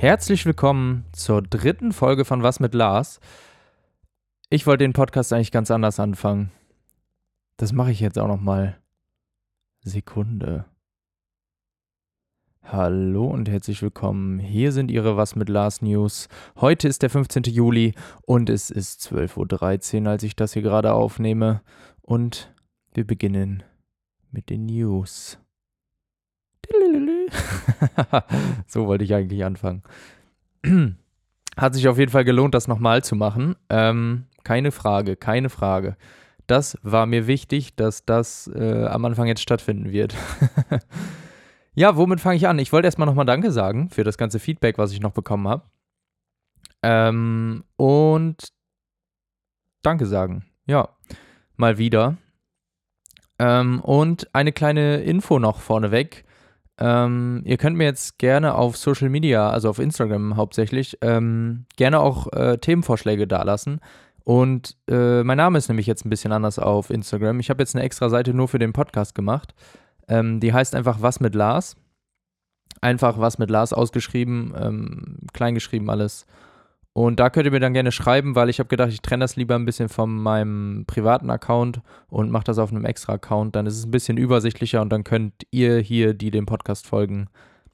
Herzlich willkommen zur dritten Folge von Was mit Lars. Ich wollte den Podcast eigentlich ganz anders anfangen. Das mache ich jetzt auch noch mal. Sekunde. Hallo und herzlich willkommen. Hier sind Ihre Was mit Lars News. Heute ist der 15. Juli und es ist 12.13 Uhr, als ich das hier gerade aufnehme. Und wir beginnen mit den News. so wollte ich eigentlich anfangen. Hat sich auf jeden Fall gelohnt, das nochmal zu machen. Ähm, keine Frage, keine Frage. Das war mir wichtig, dass das äh, am Anfang jetzt stattfinden wird. ja, womit fange ich an? Ich wollte erstmal nochmal Danke sagen für das ganze Feedback, was ich noch bekommen habe. Ähm, und Danke sagen. Ja, mal wieder. Ähm, und eine kleine Info noch vorneweg. Ähm, ihr könnt mir jetzt gerne auf Social Media, also auf Instagram hauptsächlich, ähm, gerne auch äh, Themenvorschläge dalassen. Und äh, mein Name ist nämlich jetzt ein bisschen anders auf Instagram. Ich habe jetzt eine extra Seite nur für den Podcast gemacht. Ähm, die heißt einfach Was mit Lars. Einfach Was mit Lars ausgeschrieben, ähm, kleingeschrieben alles. Und da könnt ihr mir dann gerne schreiben, weil ich habe gedacht, ich trenne das lieber ein bisschen von meinem privaten Account und mache das auf einem extra Account. Dann ist es ein bisschen übersichtlicher und dann könnt ihr hier, die dem Podcast folgen,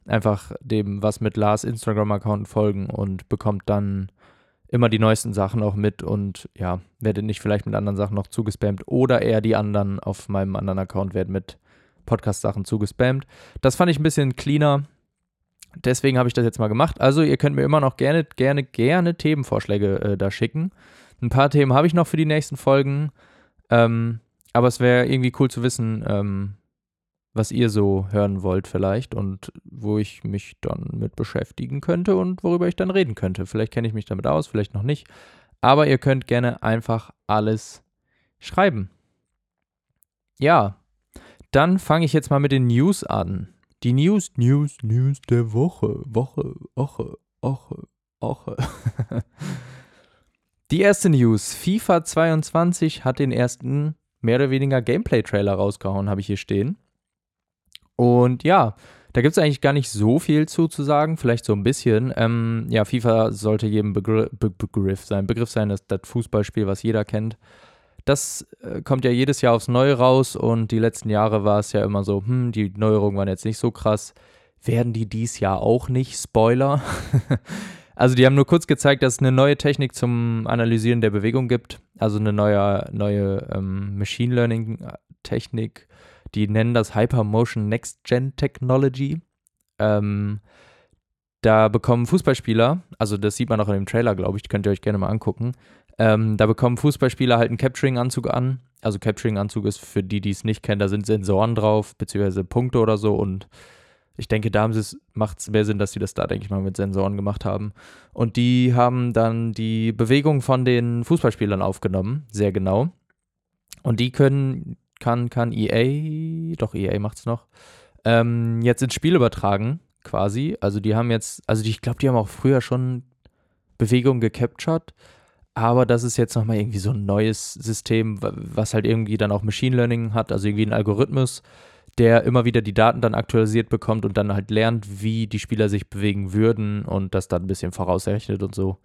einfach dem was mit Lars Instagram-Account folgen und bekommt dann immer die neuesten Sachen auch mit und ja, werdet nicht vielleicht mit anderen Sachen noch zugespammt oder eher die anderen auf meinem anderen Account werden mit Podcast-Sachen zugespammt. Das fand ich ein bisschen cleaner Deswegen habe ich das jetzt mal gemacht. Also ihr könnt mir immer noch gerne, gerne, gerne Themenvorschläge äh, da schicken. Ein paar Themen habe ich noch für die nächsten Folgen. Ähm, aber es wäre irgendwie cool zu wissen, ähm, was ihr so hören wollt vielleicht und wo ich mich dann mit beschäftigen könnte und worüber ich dann reden könnte. Vielleicht kenne ich mich damit aus, vielleicht noch nicht. Aber ihr könnt gerne einfach alles schreiben. Ja, dann fange ich jetzt mal mit den News an. Die News, News, News der Woche. Woche, Woche, Woche, Woche. Die erste News. FIFA 22 hat den ersten mehr oder weniger Gameplay-Trailer rausgehauen, habe ich hier stehen. Und ja, da gibt es eigentlich gar nicht so viel zu, zu sagen, vielleicht so ein bisschen. Ähm, ja, FIFA sollte jedem Begr Be Begriff sein. Begriff sein, das, das Fußballspiel, was jeder kennt. Das äh, kommt ja jedes Jahr aufs Neue raus und die letzten Jahre war es ja immer so, hm, die Neuerungen waren jetzt nicht so krass. Werden die dies Jahr auch nicht? Spoiler. also die haben nur kurz gezeigt, dass es eine neue Technik zum Analysieren der Bewegung gibt. Also eine neue, neue ähm, Machine Learning äh. Die nennen das Hypermotion Next Gen Technology. Ähm, da bekommen Fußballspieler, also das sieht man auch in dem Trailer, glaube ich, könnt ihr euch gerne mal angucken, ähm, da bekommen Fußballspieler halt einen Capturing-Anzug an. Also Capturing-Anzug ist für die, die es nicht kennen, da sind Sensoren drauf, beziehungsweise Punkte oder so. Und ich denke, da macht es mehr Sinn, dass sie das da, denke ich mal, mit Sensoren gemacht haben. Und die haben dann die Bewegung von den Fußballspielern aufgenommen, sehr genau. Und die können, kann, kann EA, doch EA macht es noch, ähm, jetzt ins Spiel übertragen, quasi. Also die haben jetzt, also die, ich glaube, die haben auch früher schon Bewegung gecaptured aber das ist jetzt nochmal irgendwie so ein neues System, was halt irgendwie dann auch Machine Learning hat, also irgendwie ein Algorithmus, der immer wieder die Daten dann aktualisiert bekommt und dann halt lernt, wie die Spieler sich bewegen würden und das dann ein bisschen vorausrechnet und so.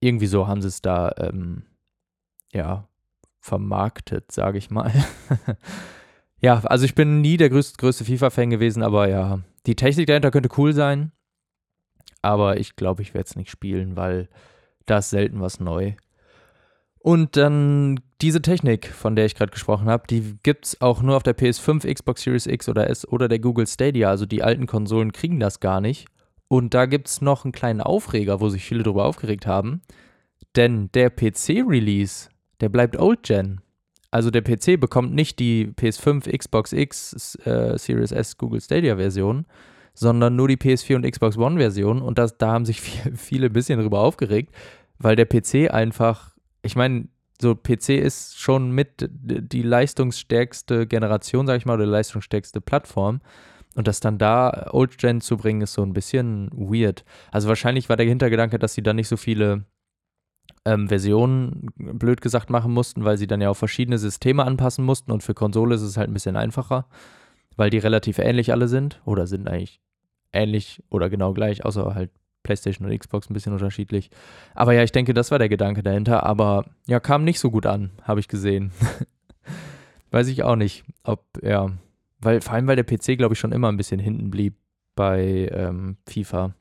Irgendwie so haben sie es da, ähm, ja, vermarktet, sage ich mal. ja, also ich bin nie der größte, größte FIFA-Fan gewesen, aber ja, die Technik dahinter könnte cool sein. Aber ich glaube, ich werde es nicht spielen, weil da ist selten was neu. Und dann diese Technik, von der ich gerade gesprochen habe, die gibt es auch nur auf der PS5, Xbox Series X oder S oder der Google Stadia. Also die alten Konsolen kriegen das gar nicht. Und da gibt es noch einen kleinen Aufreger, wo sich viele darüber aufgeregt haben. Denn der PC-Release, der bleibt Old Gen. Also der PC bekommt nicht die PS5, Xbox X, äh, Series S, Google Stadia Version, sondern nur die PS4 und Xbox One Version. Und das, da haben sich viele ein bisschen darüber aufgeregt, weil der PC einfach, ich meine, so PC ist schon mit die leistungsstärkste Generation, sag ich mal, oder leistungsstärkste Plattform. Und das dann da Old Gen zu bringen, ist so ein bisschen weird. Also wahrscheinlich war der Hintergedanke, dass sie da nicht so viele ähm, Versionen, blöd gesagt, machen mussten, weil sie dann ja auch verschiedene Systeme anpassen mussten. Und für Konsole ist es halt ein bisschen einfacher, weil die relativ ähnlich alle sind. Oder sind eigentlich ähnlich oder genau gleich, außer halt PlayStation und Xbox ein bisschen unterschiedlich. Aber ja, ich denke, das war der Gedanke dahinter. Aber ja, kam nicht so gut an, habe ich gesehen. Weiß ich auch nicht, ob, ja, weil vor allem, weil der PC, glaube ich, schon immer ein bisschen hinten blieb bei ähm, FIFA.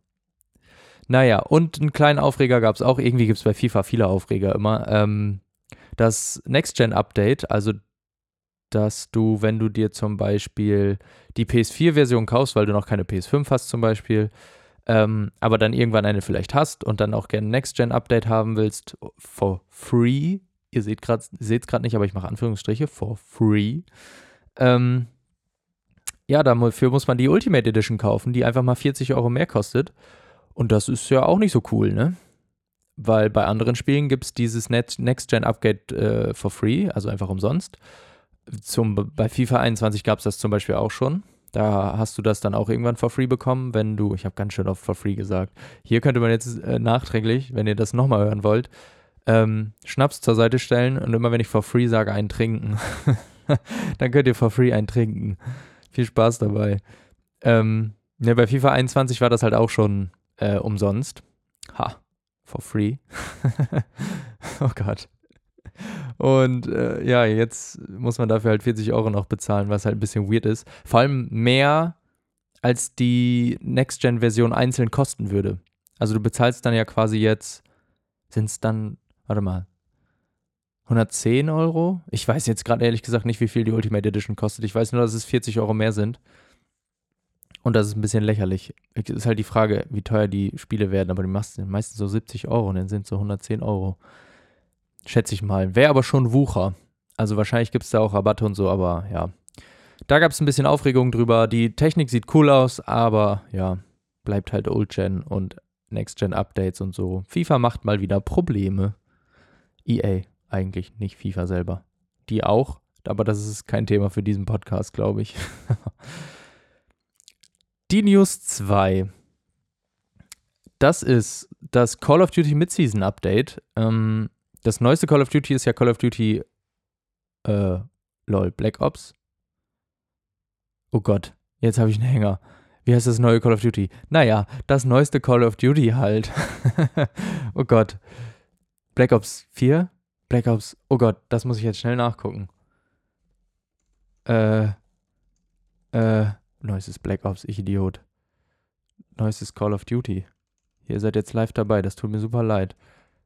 Naja, und einen kleinen Aufreger gab es auch. Irgendwie gibt es bei FIFA viele Aufreger immer. Ähm, das Next-Gen-Update, also dass du, wenn du dir zum Beispiel die PS4-Version kaufst, weil du noch keine PS5 hast zum Beispiel, ähm, aber dann irgendwann eine vielleicht hast und dann auch gerne Next-Gen-Update haben willst, for free, ihr seht es gerade nicht, aber ich mache Anführungsstriche, for free, ähm, ja, dafür muss man die Ultimate Edition kaufen, die einfach mal 40 Euro mehr kostet. Und das ist ja auch nicht so cool, ne? Weil bei anderen Spielen gibt es dieses Next-Gen-Upgrade äh, for free, also einfach umsonst. Zum, bei FIFA 21 gab es das zum Beispiel auch schon. Da hast du das dann auch irgendwann for free bekommen, wenn du, ich habe ganz schön oft for free gesagt. Hier könnte man jetzt äh, nachträglich, wenn ihr das nochmal hören wollt, ähm, Schnaps zur Seite stellen und immer wenn ich for free sage, einen trinken. dann könnt ihr for free einen trinken. Viel Spaß dabei. Ähm, ne, bei FIFA 21 war das halt auch schon äh, umsonst. Ha, for free. oh Gott. Und äh, ja, jetzt muss man dafür halt 40 Euro noch bezahlen, was halt ein bisschen weird ist. Vor allem mehr, als die Next-Gen-Version einzeln kosten würde. Also du bezahlst dann ja quasi jetzt, sind es dann, warte mal, 110 Euro? Ich weiß jetzt gerade ehrlich gesagt nicht, wie viel die Ultimate Edition kostet. Ich weiß nur, dass es 40 Euro mehr sind. Und das ist ein bisschen lächerlich. Es ist halt die Frage, wie teuer die Spiele werden, aber die sind meistens so 70 Euro und dann sind es so 110 Euro. Schätze ich mal. Wäre aber schon Wucher. Also wahrscheinlich gibt es da auch Rabatte und so, aber ja. Da gab es ein bisschen Aufregung drüber. Die Technik sieht cool aus, aber ja, bleibt halt Old Gen und Next Gen Updates und so. FIFA macht mal wieder Probleme. EA eigentlich, nicht FIFA selber. Die auch, aber das ist kein Thema für diesen Podcast, glaube ich. Die News 2. Das ist das Call of Duty Midseason Update. Ähm, das neueste Call of Duty ist ja Call of Duty, äh, lol, Black Ops. Oh Gott, jetzt habe ich einen Hänger. Wie heißt das neue Call of Duty? Naja, das neueste Call of Duty halt. oh Gott. Black Ops 4? Black Ops, oh Gott, das muss ich jetzt schnell nachgucken. Äh, äh, neuestes Black Ops, ich Idiot. Neuestes Call of Duty. Ihr seid jetzt live dabei, das tut mir super leid.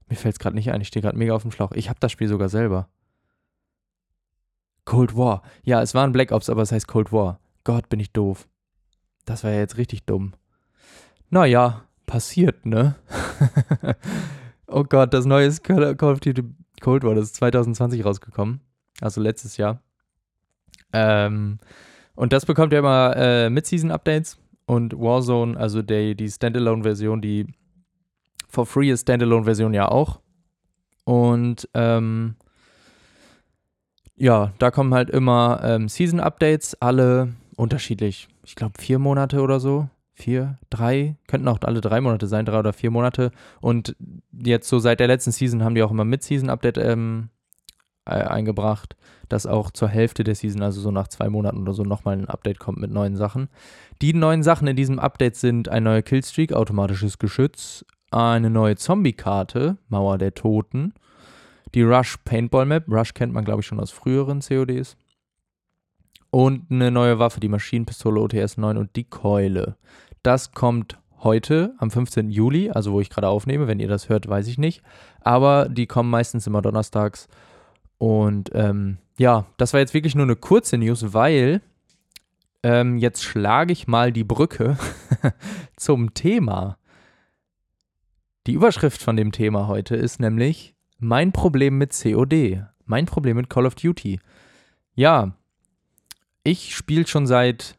Mir fällt es gerade nicht ein, ich stehe gerade mega auf dem Schlauch. Ich habe das Spiel sogar selber. Cold War. Ja, es war ein Black Ops, aber es heißt Cold War. Gott, bin ich doof. Das war ja jetzt richtig dumm. Naja, passiert, ne? oh Gott, das neue Call of Duty Cold War, das ist 2020 rausgekommen. Also letztes Jahr. Ähm, und das bekommt ja immer äh, Mid-Season-Updates und Warzone, also der, die Standalone-Version, die for free ist Standalone-Version ja auch. Und ähm, ja, da kommen halt immer ähm, Season-Updates, alle unterschiedlich. Ich glaube vier Monate oder so. Vier, drei, könnten auch alle drei Monate sein, drei oder vier Monate. Und jetzt so seit der letzten Season haben die auch immer Mid-Season-Update ähm, äh, eingebracht, dass auch zur Hälfte der Season, also so nach zwei Monaten oder so, nochmal ein Update kommt mit neuen Sachen. Die neuen Sachen in diesem Update sind ein neuer Killstreak, automatisches Geschütz, eine neue Zombie-Karte, Mauer der Toten, die Rush Paintball Map, Rush kennt man glaube ich schon aus früheren CODs, und eine neue Waffe, die Maschinenpistole OTS 9 und die Keule. Das kommt heute, am 15. Juli, also wo ich gerade aufnehme. Wenn ihr das hört, weiß ich nicht. Aber die kommen meistens immer donnerstags und ähm, ja, das war jetzt wirklich nur eine kurze News, weil ähm, jetzt schlage ich mal die Brücke zum Thema. Die Überschrift von dem Thema heute ist nämlich mein Problem mit COD, mein Problem mit Call of Duty. Ja, ich spiele schon seit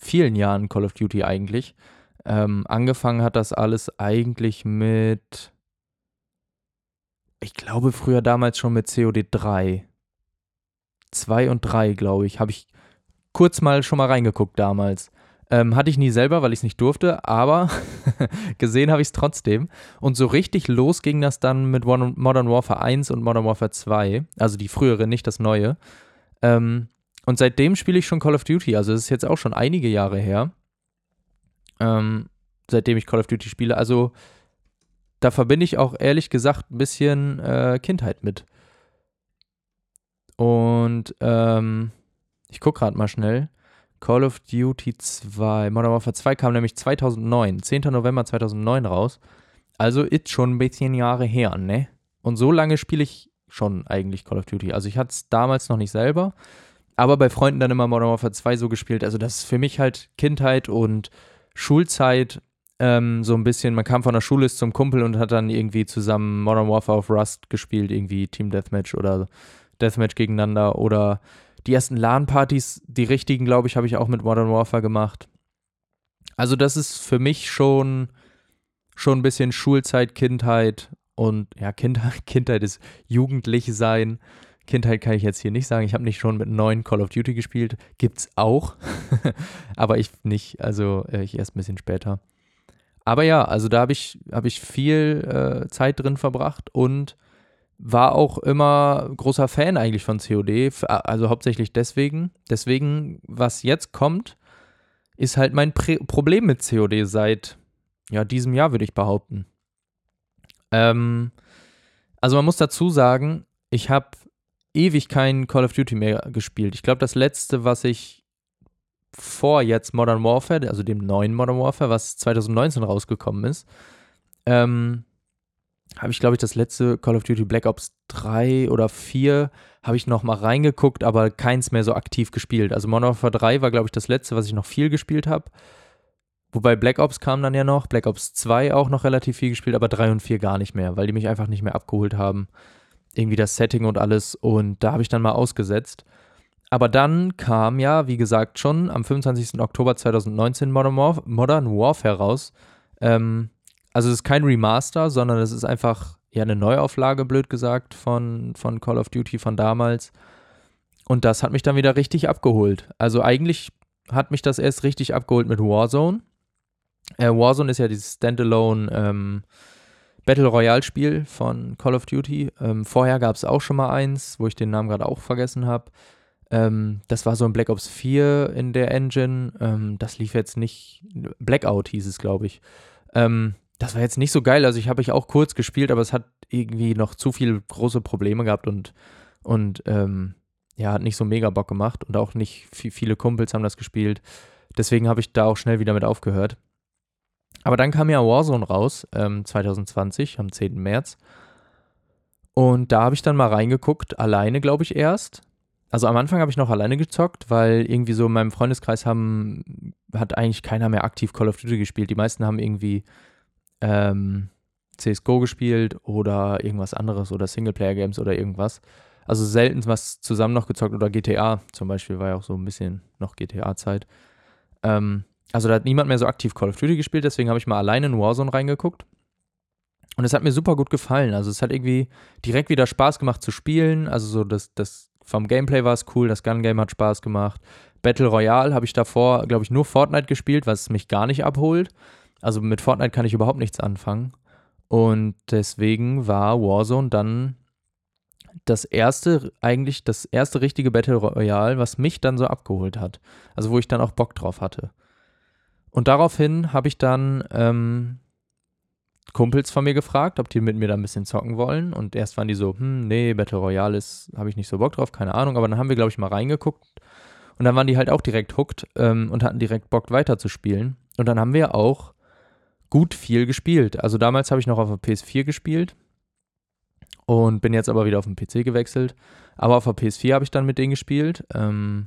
vielen Jahren Call of Duty eigentlich. Ähm, angefangen hat das alles eigentlich mit ich glaube früher damals schon mit COD 3. 2 und 3, glaube ich, habe ich kurz mal schon mal reingeguckt damals. Ähm, hatte ich nie selber, weil ich es nicht durfte, aber gesehen habe ich es trotzdem. Und so richtig los ging das dann mit Modern Warfare 1 und Modern Warfare 2, also die frühere, nicht das neue. Ähm, und seitdem spiele ich schon Call of Duty, also es ist jetzt auch schon einige Jahre her. ähm, seitdem ich Call of Duty spiele. Also da verbinde ich auch ehrlich gesagt ein bisschen äh, Kindheit mit. Und ähm, ich gucke gerade mal schnell. Call of Duty 2, Modern Warfare 2 kam nämlich 2009, 10. November 2009 raus. Also ist schon ein bisschen Jahre her, ne? Und so lange spiele ich schon eigentlich Call of Duty. Also ich hatte es damals noch nicht selber, aber bei Freunden dann immer Modern Warfare 2 so gespielt. Also das ist für mich halt Kindheit und Schulzeit ähm, so ein bisschen. Man kam von der Schule zum Kumpel und hat dann irgendwie zusammen Modern Warfare auf Rust gespielt, irgendwie Team Deathmatch oder Deathmatch gegeneinander oder die ersten LAN-Partys, die richtigen, glaube ich, habe ich auch mit Modern Warfare gemacht. Also das ist für mich schon, schon ein bisschen Schulzeit, Kindheit und ja, Kindheit, Kindheit ist jugendlich sein. Kindheit kann ich jetzt hier nicht sagen. Ich habe nicht schon mit neun Call of Duty gespielt. Gibt's auch. Aber ich nicht. Also äh, ich erst ein bisschen später. Aber ja, also da habe ich, hab ich viel äh, Zeit drin verbracht und war auch immer großer Fan eigentlich von COD, also hauptsächlich deswegen. Deswegen, was jetzt kommt, ist halt mein Prä Problem mit COD seit ja, diesem Jahr, würde ich behaupten. Ähm, also man muss dazu sagen, ich habe ewig kein Call of Duty mehr gespielt. Ich glaube, das letzte, was ich vor jetzt Modern Warfare, also dem neuen Modern Warfare, was 2019 rausgekommen ist, ähm, habe ich, glaube ich, das letzte Call of Duty Black Ops 3 oder 4 habe ich noch mal reingeguckt, aber keins mehr so aktiv gespielt. Also Modern Warfare 3 war, glaube ich, das letzte, was ich noch viel gespielt habe. Wobei Black Ops kam dann ja noch, Black Ops 2 auch noch relativ viel gespielt, aber 3 und 4 gar nicht mehr, weil die mich einfach nicht mehr abgeholt haben. Irgendwie das Setting und alles und da habe ich dann mal ausgesetzt. Aber dann kam ja, wie gesagt, schon am 25. Oktober 2019 Modern, Warf Modern Warfare raus. Ähm, also es ist kein Remaster, sondern es ist einfach ja eine Neuauflage, blöd gesagt, von, von Call of Duty von damals. Und das hat mich dann wieder richtig abgeholt. Also eigentlich hat mich das erst richtig abgeholt mit Warzone. Äh, Warzone ist ja dieses Standalone ähm, Battle Royale Spiel von Call of Duty. Ähm, vorher gab es auch schon mal eins, wo ich den Namen gerade auch vergessen habe. Ähm, das war so ein Black Ops 4 in der Engine. Ähm, das lief jetzt nicht. Blackout hieß es, glaube ich. Ähm, das war jetzt nicht so geil. Also ich habe ich auch kurz gespielt, aber es hat irgendwie noch zu viele große Probleme gehabt und, und ähm, ja, hat nicht so mega Bock gemacht und auch nicht viele Kumpels haben das gespielt. Deswegen habe ich da auch schnell wieder mit aufgehört. Aber dann kam ja Warzone raus, ähm, 2020, am 10. März. Und da habe ich dann mal reingeguckt, alleine, glaube ich, erst. Also am Anfang habe ich noch alleine gezockt, weil irgendwie so in meinem Freundeskreis haben, hat eigentlich keiner mehr aktiv Call of Duty gespielt. Die meisten haben irgendwie ähm, CSGO gespielt oder irgendwas anderes oder Singleplayer-Games oder irgendwas. Also selten was zusammen noch gezockt oder GTA zum Beispiel war ja auch so ein bisschen noch GTA-Zeit. Ähm, also da hat niemand mehr so aktiv Call of Duty gespielt, deswegen habe ich mal alleine in Warzone reingeguckt. Und es hat mir super gut gefallen. Also es hat irgendwie direkt wieder Spaß gemacht zu spielen. Also so das, das vom Gameplay war es cool, das Gun-Game hat Spaß gemacht. Battle Royale habe ich davor, glaube ich, nur Fortnite gespielt, was mich gar nicht abholt. Also mit Fortnite kann ich überhaupt nichts anfangen. Und deswegen war Warzone dann das erste, eigentlich das erste richtige Battle Royale, was mich dann so abgeholt hat. Also wo ich dann auch Bock drauf hatte. Und daraufhin habe ich dann ähm, Kumpels von mir gefragt, ob die mit mir da ein bisschen zocken wollen. Und erst waren die so, hm, nee, Battle Royale ist, habe ich nicht so Bock drauf, keine Ahnung. Aber dann haben wir, glaube ich, mal reingeguckt. Und dann waren die halt auch direkt hooked ähm, und hatten direkt Bock weiterzuspielen. Und dann haben wir auch gut viel gespielt. Also damals habe ich noch auf der PS4 gespielt und bin jetzt aber wieder auf den PC gewechselt. Aber auf der PS4 habe ich dann mit denen gespielt. Ähm,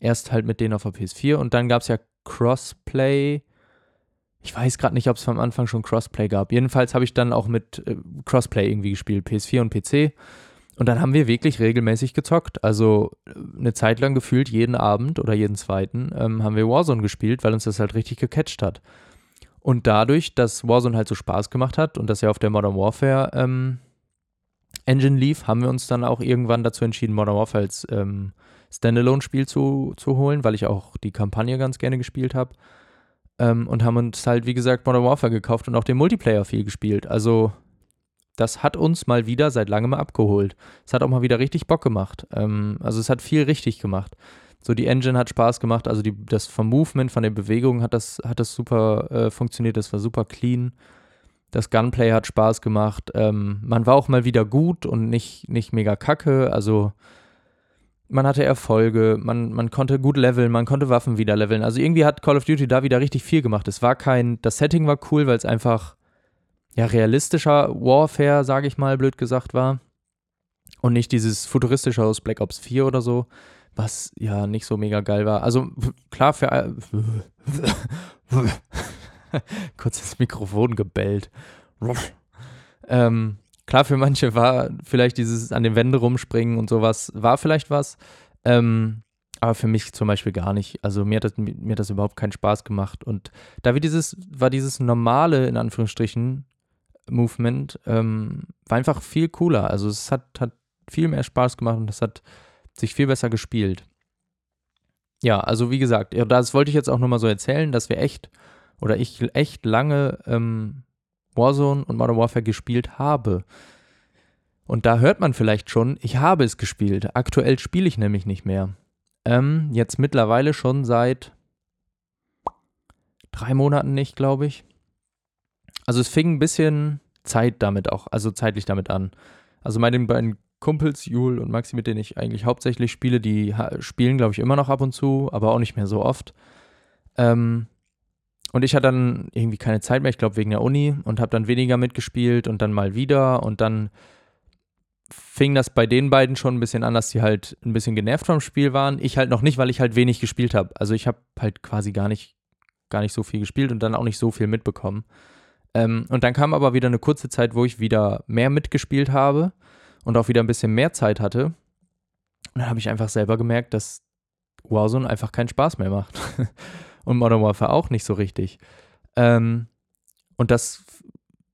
erst halt mit denen auf der PS4 und dann gab es ja Crossplay. Ich weiß gerade nicht, ob es am Anfang schon Crossplay gab. Jedenfalls habe ich dann auch mit äh, Crossplay irgendwie gespielt, PS4 und PC. Und dann haben wir wirklich regelmäßig gezockt. Also äh, eine Zeit lang gefühlt jeden Abend oder jeden zweiten ähm, haben wir Warzone gespielt, weil uns das halt richtig gecatcht hat. Und dadurch, dass Warzone halt so Spaß gemacht hat und dass er auf der Modern Warfare ähm, Engine lief, haben wir uns dann auch irgendwann dazu entschieden, Modern Warfare als ähm, Standalone-Spiel zu, zu holen, weil ich auch die Kampagne ganz gerne gespielt habe. Ähm, und haben uns halt, wie gesagt, Modern Warfare gekauft und auch den Multiplayer viel gespielt. Also, das hat uns mal wieder seit langem abgeholt. Es hat auch mal wieder richtig Bock gemacht. Ähm, also, es hat viel richtig gemacht. So die Engine hat Spaß gemacht, also die, das vom Movement, von der Bewegung hat das, hat das super äh, funktioniert, das war super clean. Das Gunplay hat Spaß gemacht. Ähm, man war auch mal wieder gut und nicht, nicht mega kacke. Also man hatte Erfolge, man, man konnte gut leveln, man konnte Waffen wieder leveln. Also irgendwie hat Call of Duty da wieder richtig viel gemacht. Es war kein, das Setting war cool, weil es einfach ja realistischer Warfare, sage ich mal, blöd gesagt war. Und nicht dieses futuristische aus Black Ops 4 oder so, was ja nicht so mega geil war. Also klar für kurz ins Mikrofon gebellt. ähm, klar, für manche war vielleicht dieses an den Wänden rumspringen und sowas, war vielleicht was. Ähm, aber für mich zum Beispiel gar nicht. Also mir hat, das, mir hat das überhaupt keinen Spaß gemacht. Und da wie dieses, war dieses normale, in Anführungsstrichen, Movement, ähm, war einfach viel cooler. Also es hat, hat viel mehr Spaß gemacht und es hat sich viel besser gespielt. Ja, also wie gesagt, das wollte ich jetzt auch nur mal so erzählen, dass wir echt oder ich echt lange ähm, Warzone und Modern Warfare gespielt habe. Und da hört man vielleicht schon, ich habe es gespielt. Aktuell spiele ich nämlich nicht mehr. Ähm, jetzt mittlerweile schon seit drei Monaten nicht, glaube ich. Also es fing ein bisschen Zeit damit auch, also zeitlich damit an. Also meine beiden Kumpels, Jul und Maxi, mit denen ich eigentlich hauptsächlich spiele, die spielen, glaube ich, immer noch ab und zu, aber auch nicht mehr so oft. Ähm, und ich hatte dann irgendwie keine Zeit mehr, ich glaube wegen der Uni und habe dann weniger mitgespielt und dann mal wieder und dann fing das bei den beiden schon ein bisschen an, dass die halt ein bisschen genervt vom Spiel waren. Ich halt noch nicht, weil ich halt wenig gespielt habe. Also ich habe halt quasi gar nicht, gar nicht so viel gespielt und dann auch nicht so viel mitbekommen. Ähm, und dann kam aber wieder eine kurze Zeit, wo ich wieder mehr mitgespielt habe und auch wieder ein bisschen mehr Zeit hatte. Und dann habe ich einfach selber gemerkt, dass Warzone einfach keinen Spaß mehr macht. und Modern Warfare auch nicht so richtig. Ähm, und das,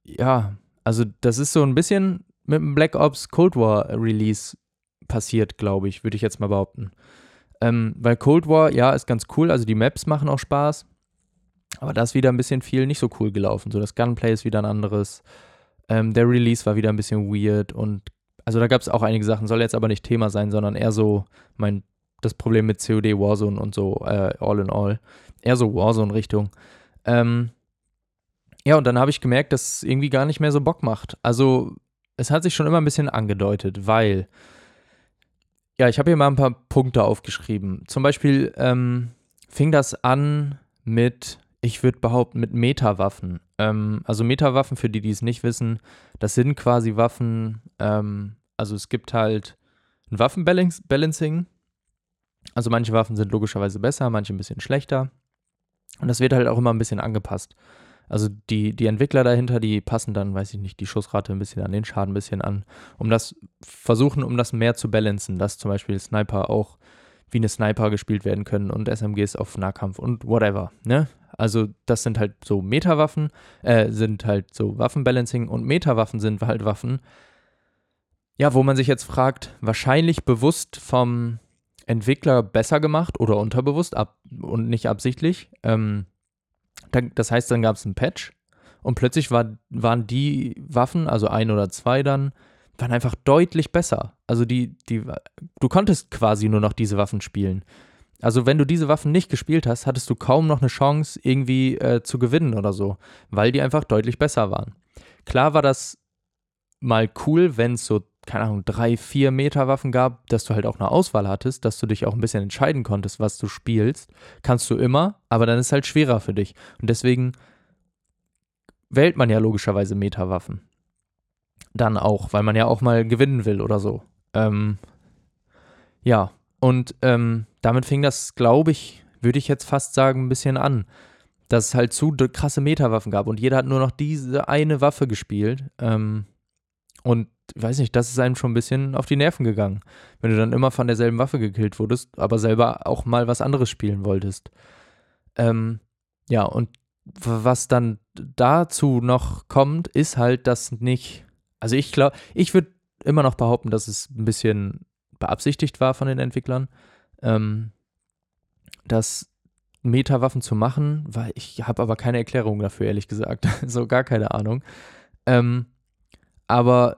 ja, also das ist so ein bisschen mit dem Black Ops Cold War Release passiert, glaube ich, würde ich jetzt mal behaupten. Ähm, weil Cold War, ja, ist ganz cool, also die Maps machen auch Spaß, aber da ist wieder ein bisschen viel nicht so cool gelaufen. So, das Gunplay ist wieder ein anderes. Ähm, der Release war wieder ein bisschen weird und also da gab es auch einige Sachen, soll jetzt aber nicht Thema sein, sondern eher so mein das Problem mit COD Warzone und so äh, all in all eher so Warzone-Richtung. Ähm, ja, und dann habe ich gemerkt, dass es irgendwie gar nicht mehr so Bock macht. Also, es hat sich schon immer ein bisschen angedeutet, weil, ja, ich habe hier mal ein paar Punkte aufgeschrieben. Zum Beispiel ähm, fing das an mit, ich würde behaupten, mit Meta-Waffen. Ähm, also Meta-Waffen, für die, die es nicht wissen, das sind quasi Waffen, ähm, also es gibt halt ein Waffenbalancing. Also manche Waffen sind logischerweise besser, manche ein bisschen schlechter. Und das wird halt auch immer ein bisschen angepasst. Also die, die Entwickler dahinter, die passen dann, weiß ich nicht, die Schussrate ein bisschen an, den Schaden ein bisschen an, um das versuchen, um das mehr zu balancen, dass zum Beispiel Sniper auch wie eine Sniper gespielt werden können und SMGs auf Nahkampf und whatever, ne? Also das sind halt so Meta-Waffen, äh, sind halt so Waffenbalancing und Meta-Waffen sind halt Waffen, ja, wo man sich jetzt fragt, wahrscheinlich bewusst vom Entwickler besser gemacht oder unterbewusst ab und nicht absichtlich. Ähm, das heißt, dann gab es einen Patch und plötzlich war, waren die Waffen, also ein oder zwei dann, waren einfach deutlich besser. Also die, die, du konntest quasi nur noch diese Waffen spielen. Also wenn du diese Waffen nicht gespielt hast, hattest du kaum noch eine Chance, irgendwie äh, zu gewinnen oder so, weil die einfach deutlich besser waren. Klar war das mal cool, wenn es so keine Ahnung, drei, vier Meter Waffen gab, dass du halt auch eine Auswahl hattest, dass du dich auch ein bisschen entscheiden konntest, was du spielst, kannst du immer, aber dann ist es halt schwerer für dich. Und deswegen wählt man ja logischerweise Meta-Waffen. Dann auch, weil man ja auch mal gewinnen will oder so. Ähm, ja, und ähm, damit fing das, glaube ich, würde ich jetzt fast sagen, ein bisschen an. Dass es halt zu krasse Meta-Waffen gab und jeder hat nur noch diese eine Waffe gespielt. Ähm, und weiß nicht, das ist einem schon ein bisschen auf die Nerven gegangen. Wenn du dann immer von derselben Waffe gekillt wurdest, aber selber auch mal was anderes spielen wolltest. Ähm, ja, und was dann dazu noch kommt, ist halt, dass nicht, also ich glaube, ich würde immer noch behaupten, dass es ein bisschen beabsichtigt war von den Entwicklern, ähm, das Meta-Waffen zu machen, weil ich habe aber keine Erklärung dafür, ehrlich gesagt. so gar keine Ahnung. Ähm, aber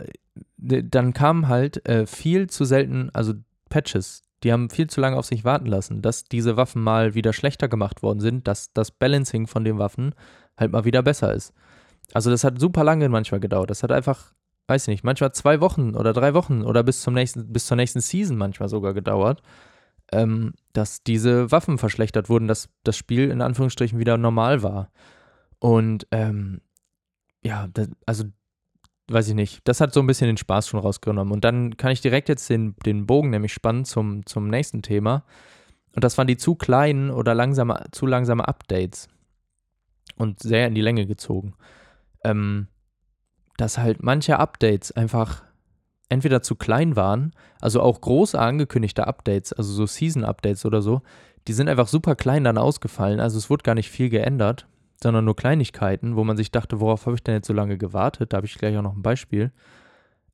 dann kamen halt äh, viel zu selten, also Patches, Die haben viel zu lange auf sich warten lassen, dass diese Waffen mal wieder schlechter gemacht worden sind, dass das Balancing von den Waffen halt mal wieder besser ist. Also das hat super lange manchmal gedauert. Das hat einfach, weiß ich nicht, manchmal zwei Wochen oder drei Wochen oder bis zum nächsten, bis zur nächsten Season manchmal sogar gedauert, ähm, dass diese Waffen verschlechtert wurden, dass das Spiel in Anführungsstrichen wieder normal war. Und ähm, ja, das, also weiß ich nicht, das hat so ein bisschen den Spaß schon rausgenommen. Und dann kann ich direkt jetzt den, den Bogen nämlich spannen zum, zum nächsten Thema. Und das waren die zu kleinen oder langsame, zu langsame Updates. Und sehr in die Länge gezogen. Ähm, dass halt manche Updates einfach entweder zu klein waren, also auch große angekündigte Updates, also so Season-Updates oder so, die sind einfach super klein dann ausgefallen. Also es wurde gar nicht viel geändert sondern nur Kleinigkeiten, wo man sich dachte, worauf habe ich denn jetzt so lange gewartet? Da habe ich gleich auch noch ein Beispiel.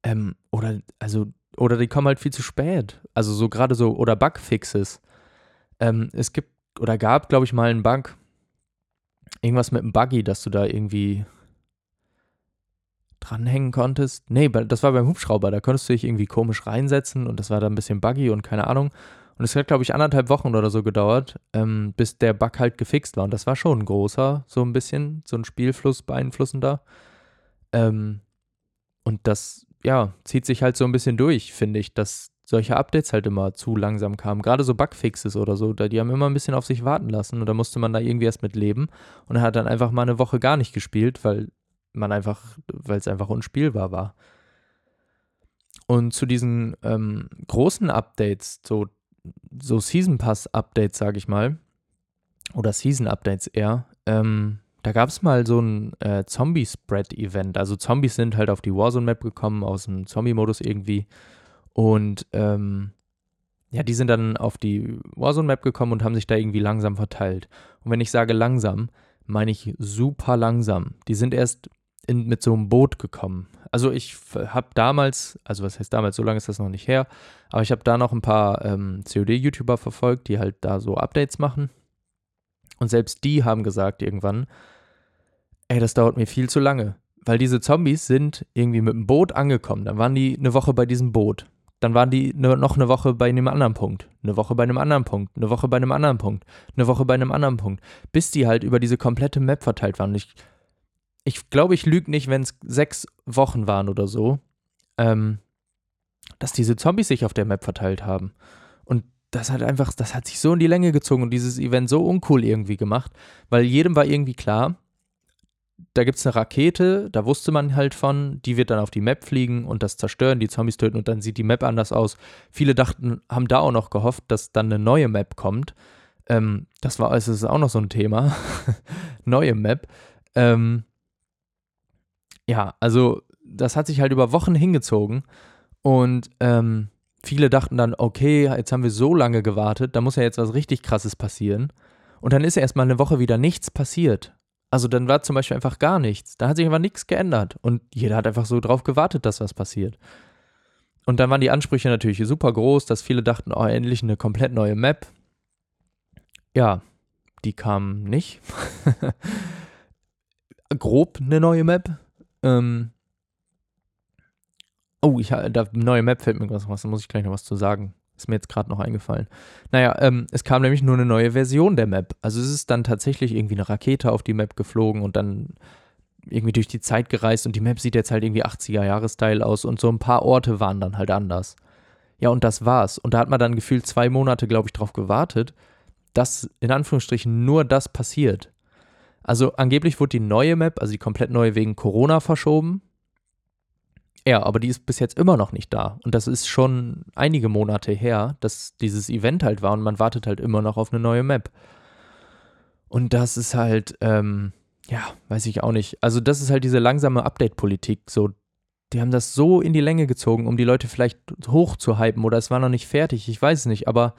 Ähm, oder, also, oder die kommen halt viel zu spät. Also so gerade so, oder Bugfixes. Ähm, es gibt oder gab, glaube ich, mal einen Bug. Irgendwas mit einem Buggy, dass du da irgendwie dranhängen konntest. Nee, das war beim Hubschrauber, da konntest du dich irgendwie komisch reinsetzen und das war da ein bisschen buggy und keine Ahnung. Und es hat, glaube ich, anderthalb Wochen oder so gedauert, ähm, bis der Bug halt gefixt war. Und das war schon ein großer, so ein bisschen, so ein Spielfluss beeinflussender. Ähm, und das, ja, zieht sich halt so ein bisschen durch, finde ich, dass solche Updates halt immer zu langsam kamen. Gerade so Bugfixes oder so, die haben immer ein bisschen auf sich warten lassen und da musste man da irgendwie erst mit leben. Und er hat dann einfach mal eine Woche gar nicht gespielt, weil man einfach, weil es einfach unspielbar war. Und zu diesen ähm, großen Updates, so so Season Pass Updates, sage ich mal, oder Season Updates eher, ähm, da gab es mal so ein äh, Zombie-Spread-Event. Also Zombies sind halt auf die Warzone-Map gekommen, aus dem Zombie-Modus irgendwie. Und ähm, ja, die sind dann auf die Warzone-Map gekommen und haben sich da irgendwie langsam verteilt. Und wenn ich sage langsam, meine ich super langsam. Die sind erst in, mit so einem Boot gekommen. Also ich habe damals, also was heißt damals, so lange ist das noch nicht her, aber ich habe da noch ein paar ähm, COD-YouTuber verfolgt, die halt da so Updates machen. Und selbst die haben gesagt irgendwann, ey, das dauert mir viel zu lange. Weil diese Zombies sind irgendwie mit dem Boot angekommen. Dann waren die eine Woche bei diesem Boot. Dann waren die ne, noch eine Woche bei einem anderen Punkt. Eine Woche bei einem anderen Punkt. Eine Woche bei einem anderen Punkt. Eine Woche bei einem anderen Punkt. Bis die halt über diese komplette Map verteilt waren. Und ich ich glaube, ich lüge nicht, wenn es sechs Wochen waren oder so, ähm, dass diese Zombies sich auf der Map verteilt haben. Und das hat einfach, das hat sich so in die Länge gezogen und dieses Event so uncool irgendwie gemacht, weil jedem war irgendwie klar, da gibt es eine Rakete, da wusste man halt von, die wird dann auf die Map fliegen und das zerstören, die Zombies töten und dann sieht die Map anders aus. Viele dachten, haben da auch noch gehofft, dass dann eine neue Map kommt. Ähm, das war, es ist auch noch so ein Thema. neue Map. Ähm, ja, also das hat sich halt über Wochen hingezogen und ähm, viele dachten dann, okay, jetzt haben wir so lange gewartet, da muss ja jetzt was richtig Krasses passieren. Und dann ist ja erstmal eine Woche wieder nichts passiert. Also dann war zum Beispiel einfach gar nichts. Da hat sich einfach nichts geändert. Und jeder hat einfach so drauf gewartet, dass was passiert. Und dann waren die Ansprüche natürlich super groß, dass viele dachten, oh, endlich eine komplett neue Map. Ja, die kam nicht. Grob eine neue Map. Ähm, oh, ich da neue Map fällt mir was, da muss ich gleich noch was zu sagen. Ist mir jetzt gerade noch eingefallen. Naja, ähm, es kam nämlich nur eine neue Version der Map. Also es ist dann tatsächlich irgendwie eine Rakete auf die Map geflogen und dann irgendwie durch die Zeit gereist und die Map sieht jetzt halt irgendwie 80er-Jahre-Style aus und so ein paar Orte waren dann halt anders. Ja, und das war's. Und da hat man dann gefühlt zwei Monate, glaube ich, drauf gewartet, dass in Anführungsstrichen nur das passiert. Also angeblich wurde die neue Map, also die komplett neue wegen Corona verschoben. Ja, aber die ist bis jetzt immer noch nicht da. Und das ist schon einige Monate her, dass dieses Event halt war und man wartet halt immer noch auf eine neue Map. Und das ist halt, ähm, ja, weiß ich auch nicht. Also das ist halt diese langsame Update-Politik. So, die haben das so in die Länge gezogen, um die Leute vielleicht hoch zu hypen oder es war noch nicht fertig, ich weiß es nicht, aber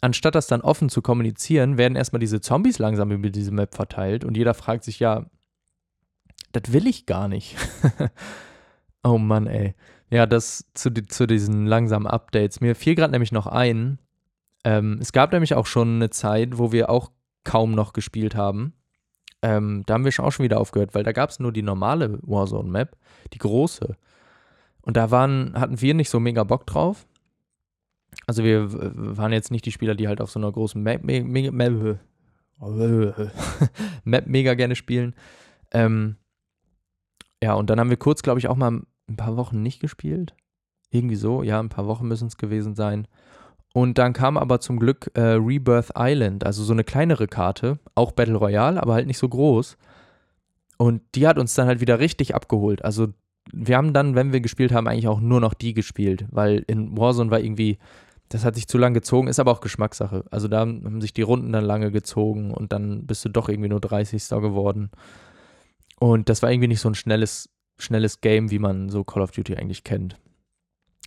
anstatt das dann offen zu kommunizieren, werden erstmal diese Zombies langsam über diese Map verteilt und jeder fragt sich, ja, das will ich gar nicht. oh Mann, ey. Ja, das zu, zu diesen langsamen Updates. Mir fiel gerade nämlich noch ein, ähm, es gab nämlich auch schon eine Zeit, wo wir auch kaum noch gespielt haben. Ähm, da haben wir auch schon wieder aufgehört, weil da gab es nur die normale Warzone-Map, die große. Und da waren, hatten wir nicht so mega Bock drauf. Also wir waren jetzt nicht die Spieler, die halt auf so einer großen Map, Map, Map mega gerne spielen. Ähm, ja, und dann haben wir kurz, glaube ich, auch mal ein paar Wochen nicht gespielt. Irgendwie so, ja, ein paar Wochen müssen es gewesen sein. Und dann kam aber zum Glück äh, Rebirth Island, also so eine kleinere Karte, auch Battle Royale, aber halt nicht so groß. Und die hat uns dann halt wieder richtig abgeholt. Also wir haben dann, wenn wir gespielt haben, eigentlich auch nur noch die gespielt, weil in Warzone war irgendwie, das hat sich zu lang gezogen, ist aber auch Geschmackssache. Also da haben sich die Runden dann lange gezogen und dann bist du doch irgendwie nur 30. geworden. Und das war irgendwie nicht so ein schnelles, schnelles Game, wie man so Call of Duty eigentlich kennt.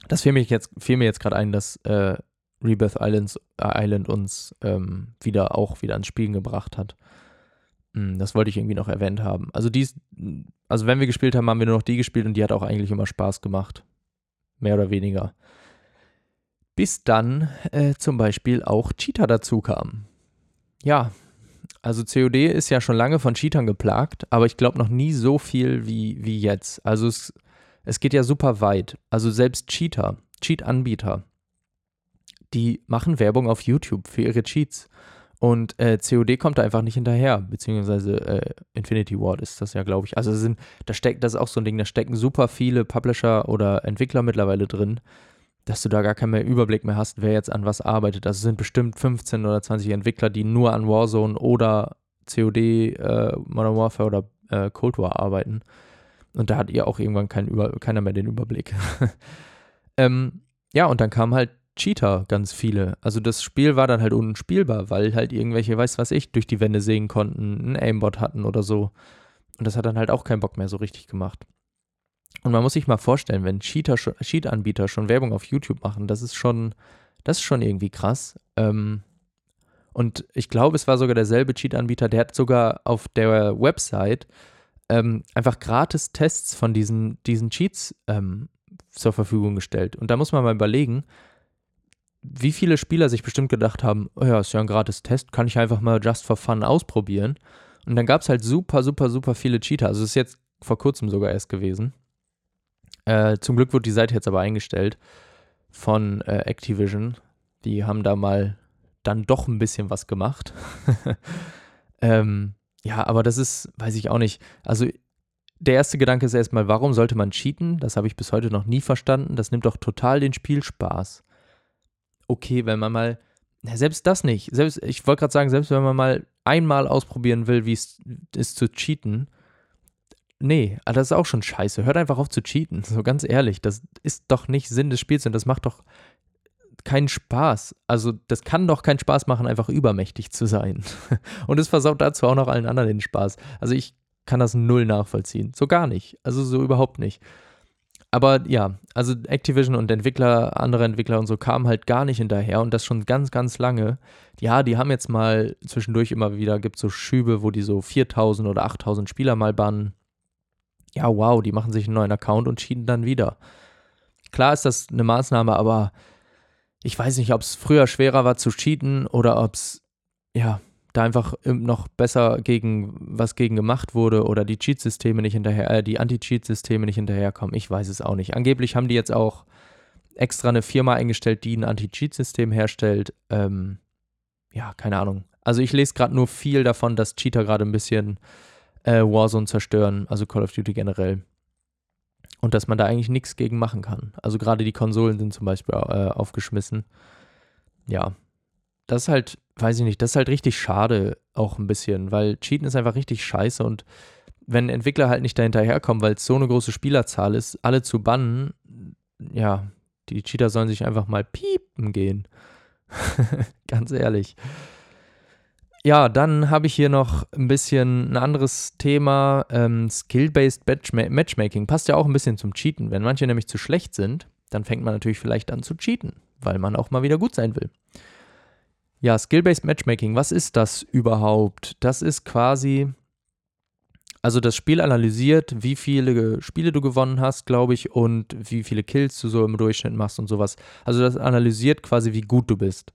Das fiel mir jetzt, fiel mir jetzt gerade ein, dass äh, Rebirth Islands, äh, Island uns ähm, wieder auch wieder ans Spielen gebracht hat. Hm, das wollte ich irgendwie noch erwähnt haben. Also dies, also wenn wir gespielt haben, haben wir nur noch die gespielt und die hat auch eigentlich immer Spaß gemacht. Mehr oder weniger. Bis dann äh, zum Beispiel auch Cheetah dazu kam. Ja, also COD ist ja schon lange von Cheatern geplagt, aber ich glaube noch nie so viel wie, wie jetzt. Also es, es geht ja super weit. Also selbst Cheater, Cheat-Anbieter, die machen Werbung auf YouTube für ihre Cheats. Und äh, COD kommt da einfach nicht hinterher, beziehungsweise äh, Infinity Ward ist das ja, glaube ich. Also sind, da steckt, das ist auch so ein Ding, da stecken super viele Publisher oder Entwickler mittlerweile drin, dass du da gar keinen mehr Überblick mehr hast, wer jetzt an was arbeitet. Also sind bestimmt 15 oder 20 Entwickler, die nur an Warzone oder COD, äh, Modern Warfare oder äh, Cold War arbeiten. Und da hat ihr auch irgendwann kein Über keiner mehr den Überblick. ähm, ja, und dann kam halt Cheater, ganz viele. Also das Spiel war dann halt unspielbar, weil halt irgendwelche, weiß was ich, durch die Wände sehen konnten, einen Aimbot hatten oder so. Und das hat dann halt auch keinen Bock mehr so richtig gemacht. Und man muss sich mal vorstellen, wenn Cheat-Anbieter schon Werbung auf YouTube machen, das ist schon, das ist schon irgendwie krass. Ähm, und ich glaube, es war sogar derselbe Cheat-Anbieter, der hat sogar auf der Website ähm, einfach gratis Tests von diesen, diesen Cheats ähm, zur Verfügung gestellt. Und da muss man mal überlegen, wie viele Spieler sich bestimmt gedacht haben, oh ja, ist ja ein gratis Test, kann ich einfach mal just for fun ausprobieren. Und dann gab es halt super, super, super viele Cheater. Also es ist jetzt vor kurzem sogar erst gewesen. Äh, zum Glück wurde die Seite jetzt aber eingestellt von äh, Activision. Die haben da mal dann doch ein bisschen was gemacht. ähm, ja, aber das ist, weiß ich auch nicht. Also der erste Gedanke ist erstmal, warum sollte man cheaten? Das habe ich bis heute noch nie verstanden. Das nimmt doch total den Spielspaß okay, wenn man mal, selbst das nicht, selbst, ich wollte gerade sagen, selbst wenn man mal einmal ausprobieren will, wie es ist zu cheaten, nee, ah, das ist auch schon scheiße. Hört einfach auf zu cheaten, so ganz ehrlich. Das ist doch nicht Sinn des Spiels und das macht doch keinen Spaß. Also, das kann doch keinen Spaß machen, einfach übermächtig zu sein. Und es versaut dazu auch noch allen anderen den Spaß. Also, ich kann das null nachvollziehen. So gar nicht. Also, so überhaupt nicht aber ja, also Activision und Entwickler, andere Entwickler und so kamen halt gar nicht hinterher und das schon ganz, ganz lange. Ja, die haben jetzt mal zwischendurch immer wieder, gibt so Schübe, wo die so 4000 oder 8000 Spieler mal bannen. Ja, wow, die machen sich einen neuen Account und schieden dann wieder. Klar ist das eine Maßnahme, aber ich weiß nicht, ob es früher schwerer war zu cheaten oder ob es, ja, da einfach noch besser gegen was gegen gemacht wurde oder die Cheat-Systeme nicht hinterher, äh, die Anti-Cheat-Systeme nicht hinterherkommen. Ich weiß es auch nicht. Angeblich haben die jetzt auch extra eine Firma eingestellt, die ein Anti-Cheat-System herstellt. Ähm, ja, keine Ahnung. Also ich lese gerade nur viel davon, dass Cheater gerade ein bisschen äh, Warzone zerstören, also Call of Duty generell. Und dass man da eigentlich nichts gegen machen kann. Also gerade die Konsolen sind zum Beispiel äh, aufgeschmissen. Ja, das ist halt weiß ich nicht, das ist halt richtig schade auch ein bisschen, weil Cheaten ist einfach richtig scheiße und wenn Entwickler halt nicht dahinterherkommen, weil es so eine große Spielerzahl ist, alle zu bannen, ja, die Cheater sollen sich einfach mal piepen gehen. Ganz ehrlich. Ja, dann habe ich hier noch ein bisschen ein anderes Thema. Ähm, Skill-based Matchmaking passt ja auch ein bisschen zum Cheaten. Wenn manche nämlich zu schlecht sind, dann fängt man natürlich vielleicht an zu cheaten, weil man auch mal wieder gut sein will. Ja, Skill-Based Matchmaking, was ist das überhaupt? Das ist quasi, also das Spiel analysiert, wie viele Spiele du gewonnen hast, glaube ich, und wie viele Kills du so im Durchschnitt machst und sowas. Also das analysiert quasi, wie gut du bist.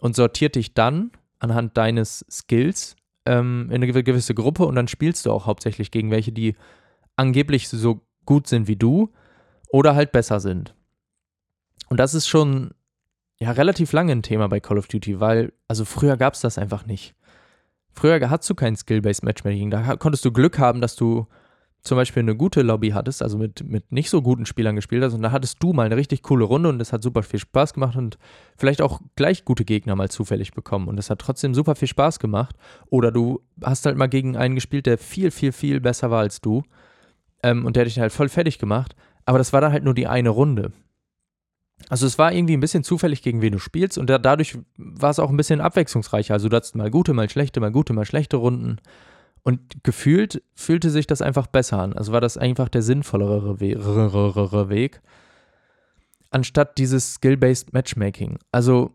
Und sortiert dich dann anhand deines Skills ähm, in eine gewisse Gruppe und dann spielst du auch hauptsächlich gegen welche, die angeblich so gut sind wie du oder halt besser sind. Und das ist schon ja relativ lange ein Thema bei Call of Duty, weil, also früher gab es das einfach nicht. Früher hattest du kein Skill-Based Matchmaking. Da konntest du Glück haben, dass du zum Beispiel eine gute Lobby hattest, also mit, mit nicht so guten Spielern gespielt hast, und da hattest du mal eine richtig coole Runde und es hat super viel Spaß gemacht und vielleicht auch gleich gute Gegner mal zufällig bekommen und es hat trotzdem super viel Spaß gemacht. Oder du hast halt mal gegen einen gespielt, der viel, viel, viel besser war als du ähm, und der dich halt voll fertig gemacht, aber das war dann halt nur die eine Runde. Also es war irgendwie ein bisschen zufällig, gegen wen du spielst und da, dadurch war es auch ein bisschen abwechslungsreicher. Also du hattest mal gute, mal schlechte, mal gute, mal schlechte Runden. Und gefühlt fühlte sich das einfach besser an. Also war das einfach der sinnvollere We Weg, anstatt dieses Skill-Based Matchmaking. Also,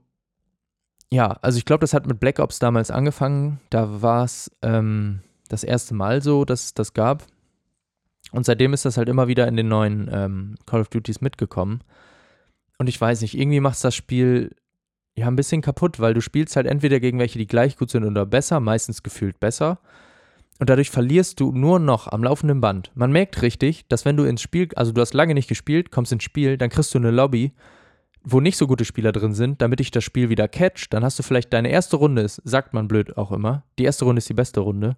ja, also ich glaube, das hat mit Black Ops damals angefangen. Da war es ähm, das erste Mal so, dass es das gab. Und seitdem ist das halt immer wieder in den neuen ähm, Call of Duties mitgekommen. Und ich weiß nicht, irgendwie macht das Spiel ja ein bisschen kaputt, weil du spielst halt entweder gegen welche, die gleich gut sind oder besser, meistens gefühlt besser. Und dadurch verlierst du nur noch am laufenden Band. Man merkt richtig, dass wenn du ins Spiel, also du hast lange nicht gespielt, kommst ins Spiel, dann kriegst du eine Lobby, wo nicht so gute Spieler drin sind, damit ich das Spiel wieder catch. Dann hast du vielleicht deine erste Runde, ist, sagt man blöd auch immer. Die erste Runde ist die beste Runde.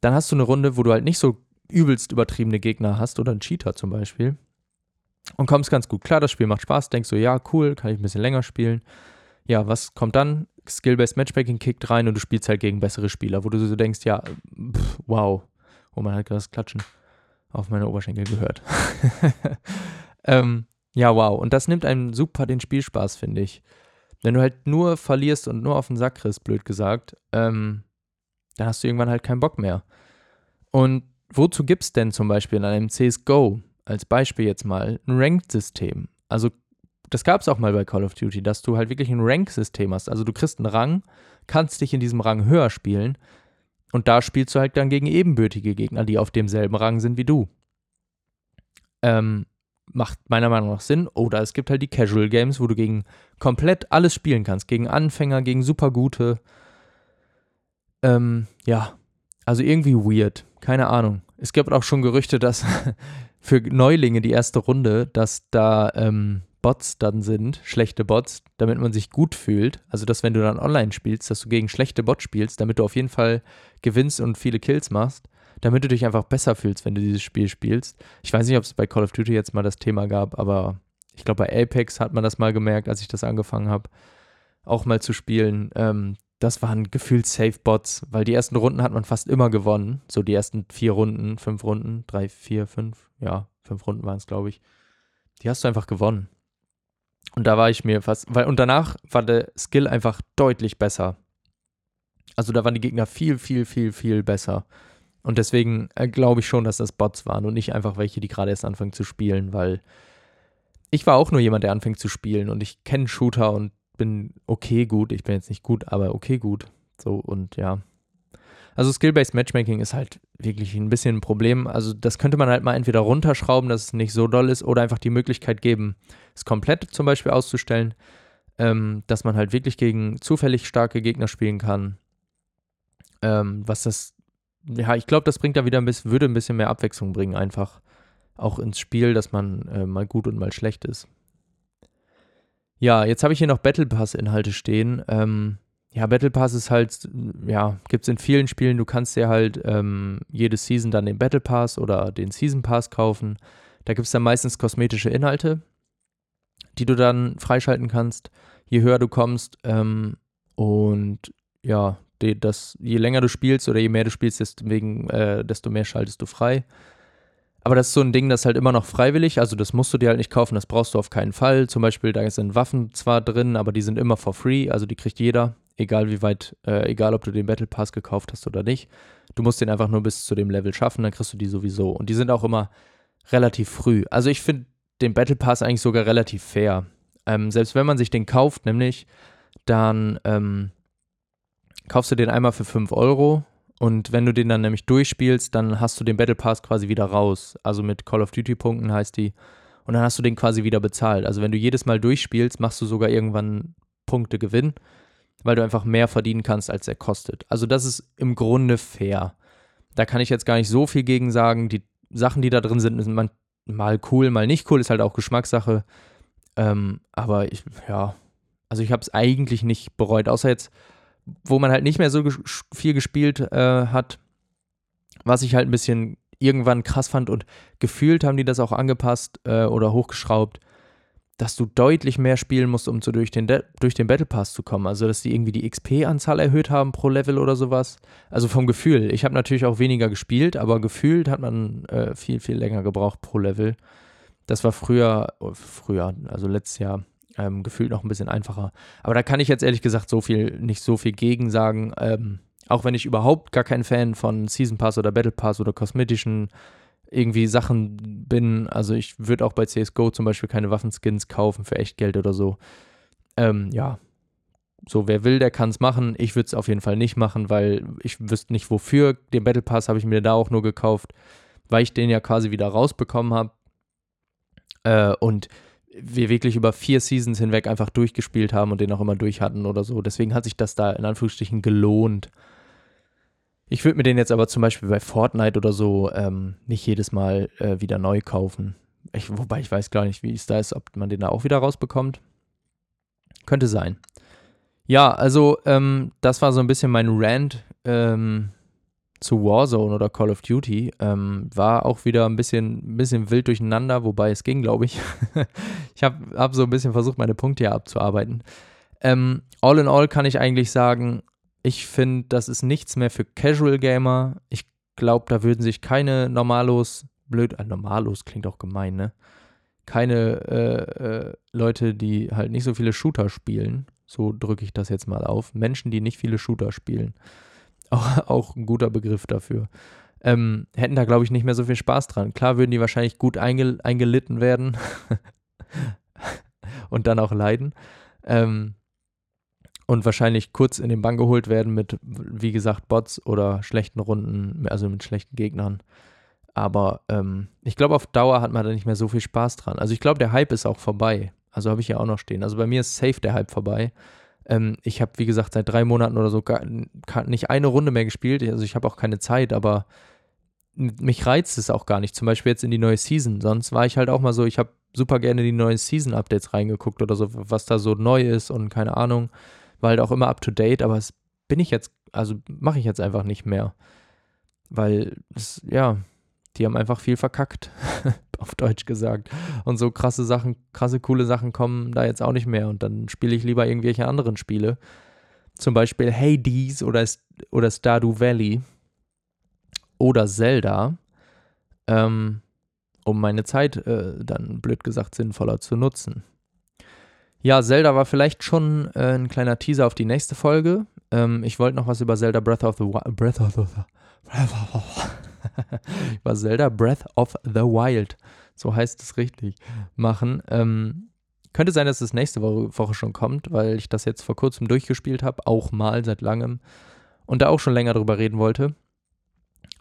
Dann hast du eine Runde, wo du halt nicht so übelst übertriebene Gegner hast oder einen Cheater zum Beispiel. Und kommst ganz gut klar, das Spiel macht Spaß, denkst so, ja, cool, kann ich ein bisschen länger spielen. Ja, was kommt dann? Skill-Based Matchmaking kickt rein und du spielst halt gegen bessere Spieler, wo du so denkst, ja, pff, wow. Oh, man hat gerade das Klatschen auf meine Oberschenkel gehört. ähm, ja, wow. Und das nimmt einem super den Spielspaß, finde ich. Wenn du halt nur verlierst und nur auf den Sack kriegst, blöd gesagt, ähm, dann hast du irgendwann halt keinen Bock mehr. Und wozu gibt es denn zum Beispiel in einem CSGO, als Beispiel jetzt mal, ein Ranked-System? Also das gab es auch mal bei Call of Duty, dass du halt wirklich ein Rank-System hast. Also du kriegst einen Rang, kannst dich in diesem Rang höher spielen und da spielst du halt dann gegen ebenbürtige Gegner, die auf demselben Rang sind wie du. Ähm, macht meiner Meinung nach Sinn. Oder es gibt halt die Casual Games, wo du gegen komplett alles spielen kannst. Gegen Anfänger, gegen Supergute. Ähm, ja, also irgendwie weird. Keine Ahnung. Es gibt auch schon Gerüchte, dass für Neulinge die erste Runde, dass da ähm, Bots dann sind, schlechte Bots, damit man sich gut fühlt. Also, dass wenn du dann online spielst, dass du gegen schlechte Bots spielst, damit du auf jeden Fall gewinnst und viele Kills machst, damit du dich einfach besser fühlst, wenn du dieses Spiel spielst. Ich weiß nicht, ob es bei Call of Duty jetzt mal das Thema gab, aber ich glaube, bei Apex hat man das mal gemerkt, als ich das angefangen habe, auch mal zu spielen. Ähm, das waren gefühlt Safe Bots, weil die ersten Runden hat man fast immer gewonnen. So die ersten vier Runden, fünf Runden, drei, vier, fünf, ja, fünf Runden waren es, glaube ich. Die hast du einfach gewonnen. Und da war ich mir fast, weil, und danach war der Skill einfach deutlich besser. Also da waren die Gegner viel, viel, viel, viel besser. Und deswegen äh, glaube ich schon, dass das Bots waren und nicht einfach welche, die gerade erst anfangen zu spielen, weil ich war auch nur jemand, der anfängt zu spielen und ich kenne Shooter und bin okay gut. Ich bin jetzt nicht gut, aber okay gut. So und ja. Also Skill-Based Matchmaking ist halt wirklich ein bisschen ein Problem. Also das könnte man halt mal entweder runterschrauben, dass es nicht so doll ist, oder einfach die Möglichkeit geben, es komplett zum Beispiel auszustellen, ähm, dass man halt wirklich gegen zufällig starke Gegner spielen kann. Ähm, was das, ja, ich glaube, das bringt da wieder ein bisschen, würde ein bisschen mehr Abwechslung bringen, einfach auch ins Spiel, dass man äh, mal gut und mal schlecht ist. Ja, jetzt habe ich hier noch Battle Pass-Inhalte stehen. Ähm, ja, Battle Pass ist halt, ja, gibt es in vielen Spielen. Du kannst dir halt ähm, jede Season dann den Battle Pass oder den Season Pass kaufen. Da gibt es dann meistens kosmetische Inhalte, die du dann freischalten kannst, je höher du kommst. Ähm, und ja, die, das, je länger du spielst oder je mehr du spielst, desto, wegen, äh, desto mehr schaltest du frei. Aber das ist so ein Ding, das ist halt immer noch freiwillig, also das musst du dir halt nicht kaufen, das brauchst du auf keinen Fall. Zum Beispiel, da sind Waffen zwar drin, aber die sind immer for free, also die kriegt jeder egal wie weit, äh, egal ob du den Battle Pass gekauft hast oder nicht. Du musst den einfach nur bis zu dem Level schaffen, dann kriegst du die sowieso. Und die sind auch immer relativ früh. Also ich finde den Battle Pass eigentlich sogar relativ fair. Ähm, selbst wenn man sich den kauft, nämlich, dann ähm, kaufst du den einmal für 5 Euro und wenn du den dann nämlich durchspielst, dann hast du den Battle Pass quasi wieder raus. Also mit Call of Duty Punkten heißt die. Und dann hast du den quasi wieder bezahlt. Also wenn du jedes Mal durchspielst, machst du sogar irgendwann Punkte Gewinn weil du einfach mehr verdienen kannst, als er kostet. Also das ist im Grunde fair. Da kann ich jetzt gar nicht so viel gegen sagen. Die Sachen, die da drin sind, sind mal cool, mal nicht cool, ist halt auch Geschmackssache. Ähm, aber ich, ja, Also ich habe es eigentlich nicht bereut, außer jetzt, wo man halt nicht mehr so ges viel gespielt äh, hat, was ich halt ein bisschen irgendwann krass fand und gefühlt haben die das auch angepasst äh, oder hochgeschraubt, dass du deutlich mehr spielen musst, um so durch den, De durch den Battle Pass zu kommen. Also, dass die irgendwie die XP-Anzahl erhöht haben pro Level oder sowas. Also vom Gefühl. Ich habe natürlich auch weniger gespielt, aber gefühlt hat man äh, viel, viel länger gebraucht pro Level. Das war früher, oh, früher, also letztes Jahr, ähm, gefühlt noch ein bisschen einfacher. Aber da kann ich jetzt ehrlich gesagt so viel, nicht so viel gegen sagen. Ähm, auch wenn ich überhaupt gar kein Fan von Season Pass oder Battle Pass oder kosmetischen irgendwie Sachen bin. Also ich würde auch bei CSGO zum Beispiel keine Waffenskins kaufen für Echtgeld oder so. Ähm, ja, so wer will, der kann es machen. Ich würde es auf jeden Fall nicht machen, weil ich wüsste nicht wofür. Den Battle Pass habe ich mir da auch nur gekauft, weil ich den ja quasi wieder rausbekommen habe. Äh, und wir wirklich über vier Seasons hinweg einfach durchgespielt haben und den auch immer durch hatten oder so. Deswegen hat sich das da in Anführungsstrichen gelohnt. Ich würde mir den jetzt aber zum Beispiel bei Fortnite oder so ähm, nicht jedes Mal äh, wieder neu kaufen. Ich, wobei ich weiß gar nicht, wie es da ist, ob man den da auch wieder rausbekommt. Könnte sein. Ja, also ähm, das war so ein bisschen mein Rant ähm, zu Warzone oder Call of Duty. Ähm, war auch wieder ein bisschen, bisschen wild durcheinander, wobei es ging, glaube ich. ich habe hab so ein bisschen versucht, meine Punkte hier abzuarbeiten. Ähm, all in all kann ich eigentlich sagen, ich finde, das ist nichts mehr für Casual Gamer. Ich glaube, da würden sich keine Normalos, blöd, äh, Normalos klingt auch gemein, ne? Keine äh, äh, Leute, die halt nicht so viele Shooter spielen, so drücke ich das jetzt mal auf. Menschen, die nicht viele Shooter spielen. Auch, auch ein guter Begriff dafür. Ähm, hätten da, glaube ich, nicht mehr so viel Spaß dran. Klar würden die wahrscheinlich gut einge eingelitten werden und dann auch leiden. Ähm, und wahrscheinlich kurz in den Bann geholt werden mit, wie gesagt, Bots oder schlechten Runden, also mit schlechten Gegnern. Aber ähm, ich glaube, auf Dauer hat man da nicht mehr so viel Spaß dran. Also ich glaube, der Hype ist auch vorbei. Also habe ich ja auch noch stehen. Also bei mir ist safe der Hype vorbei. Ähm, ich habe, wie gesagt, seit drei Monaten oder so gar, nicht eine Runde mehr gespielt. Also ich habe auch keine Zeit, aber mich reizt es auch gar nicht. Zum Beispiel jetzt in die neue Season. Sonst war ich halt auch mal so, ich habe super gerne die neuen Season-Updates reingeguckt oder so, was da so neu ist und keine Ahnung war halt auch immer up to date, aber das bin ich jetzt, also mache ich jetzt einfach nicht mehr. Weil, es, ja, die haben einfach viel verkackt, auf Deutsch gesagt. Und so krasse Sachen, krasse, coole Sachen kommen da jetzt auch nicht mehr. Und dann spiele ich lieber irgendwelche anderen Spiele. Zum Beispiel Hades oder, oder Stardew Valley oder Zelda, ähm, um meine Zeit äh, dann blöd gesagt sinnvoller zu nutzen. Ja, Zelda war vielleicht schon äh, ein kleiner Teaser auf die nächste Folge. Ähm, ich wollte noch was über Zelda Breath of the Wild. Breath of the Breath of über Zelda Breath of the Wild, so heißt es richtig, machen. Ähm, könnte sein, dass es nächste Woche, Woche schon kommt, weil ich das jetzt vor kurzem durchgespielt habe, auch mal seit langem und da auch schon länger drüber reden wollte.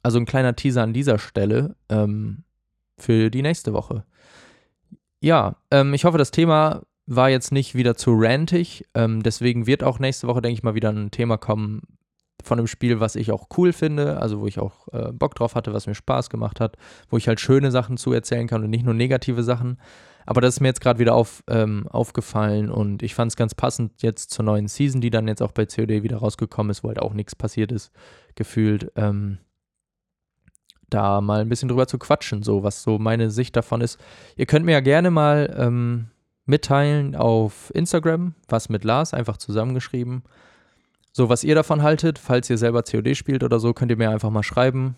Also ein kleiner Teaser an dieser Stelle ähm, für die nächste Woche. Ja, ähm, ich hoffe, das Thema war jetzt nicht wieder zu rantig. Ähm, deswegen wird auch nächste Woche, denke ich mal, wieder ein Thema kommen von einem Spiel, was ich auch cool finde, also wo ich auch äh, Bock drauf hatte, was mir Spaß gemacht hat, wo ich halt schöne Sachen zu erzählen kann und nicht nur negative Sachen. Aber das ist mir jetzt gerade wieder auf, ähm, aufgefallen und ich fand es ganz passend jetzt zur neuen Season, die dann jetzt auch bei COD wieder rausgekommen ist, wo halt auch nichts passiert ist, gefühlt. Ähm, da mal ein bisschen drüber zu quatschen, so was so meine Sicht davon ist. Ihr könnt mir ja gerne mal ähm, mitteilen auf Instagram, was mit Lars, einfach zusammengeschrieben. So, was ihr davon haltet, falls ihr selber COD spielt oder so, könnt ihr mir einfach mal schreiben.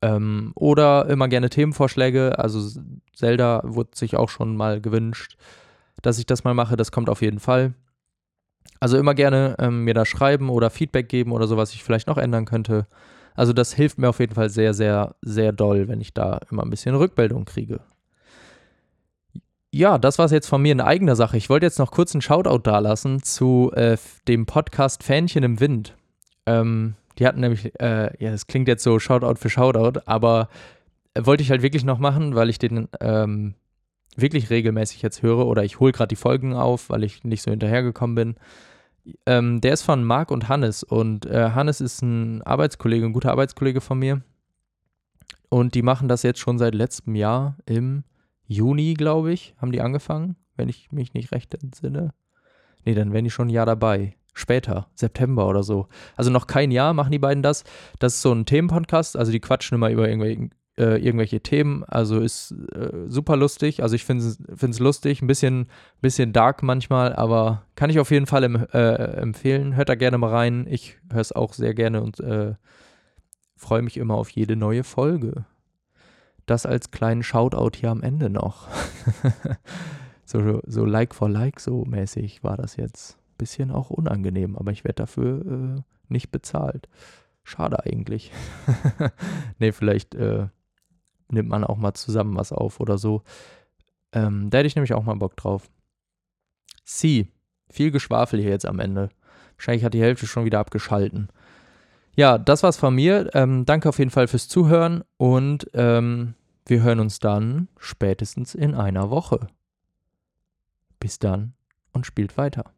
Ähm, oder immer gerne Themenvorschläge. Also Zelda wurde sich auch schon mal gewünscht, dass ich das mal mache. Das kommt auf jeden Fall. Also immer gerne ähm, mir da schreiben oder Feedback geben oder so, was ich vielleicht noch ändern könnte. Also das hilft mir auf jeden Fall sehr, sehr, sehr doll, wenn ich da immer ein bisschen Rückmeldung kriege. Ja, das war es jetzt von mir in eigener Sache. Ich wollte jetzt noch kurz einen Shoutout dalassen zu äh, dem Podcast Fähnchen im Wind. Ähm, die hatten nämlich, äh, ja, das klingt jetzt so Shoutout für Shoutout, aber äh, wollte ich halt wirklich noch machen, weil ich den ähm, wirklich regelmäßig jetzt höre oder ich hole gerade die Folgen auf, weil ich nicht so hinterhergekommen bin. Ähm, der ist von Marc und Hannes und äh, Hannes ist ein Arbeitskollege, ein guter Arbeitskollege von mir. Und die machen das jetzt schon seit letztem Jahr im Juni, glaube ich, haben die angefangen, wenn ich mich nicht recht entsinne. Nee, dann wären die schon ein Jahr dabei. Später, September oder so. Also noch kein Jahr machen die beiden das. Das ist so ein Themenpodcast, also die quatschen immer über irgendwelche, äh, irgendwelche Themen. Also ist äh, super lustig. Also ich finde es lustig, ein bisschen, bisschen dark manchmal, aber kann ich auf jeden Fall em äh, empfehlen. Hört da gerne mal rein. Ich höre es auch sehr gerne und äh, freue mich immer auf jede neue Folge. Das als kleinen Shoutout hier am Ende noch. so, so Like for Like so mäßig war das jetzt bisschen auch unangenehm, aber ich werde dafür äh, nicht bezahlt. Schade eigentlich. nee, vielleicht äh, nimmt man auch mal zusammen was auf oder so. Ähm, da hätte ich nämlich auch mal Bock drauf. Sie, viel Geschwafel hier jetzt am Ende. Wahrscheinlich hat die Hälfte schon wieder abgeschalten. Ja, das war's von mir. Ähm, danke auf jeden Fall fürs Zuhören und ähm, wir hören uns dann spätestens in einer Woche. Bis dann und spielt weiter.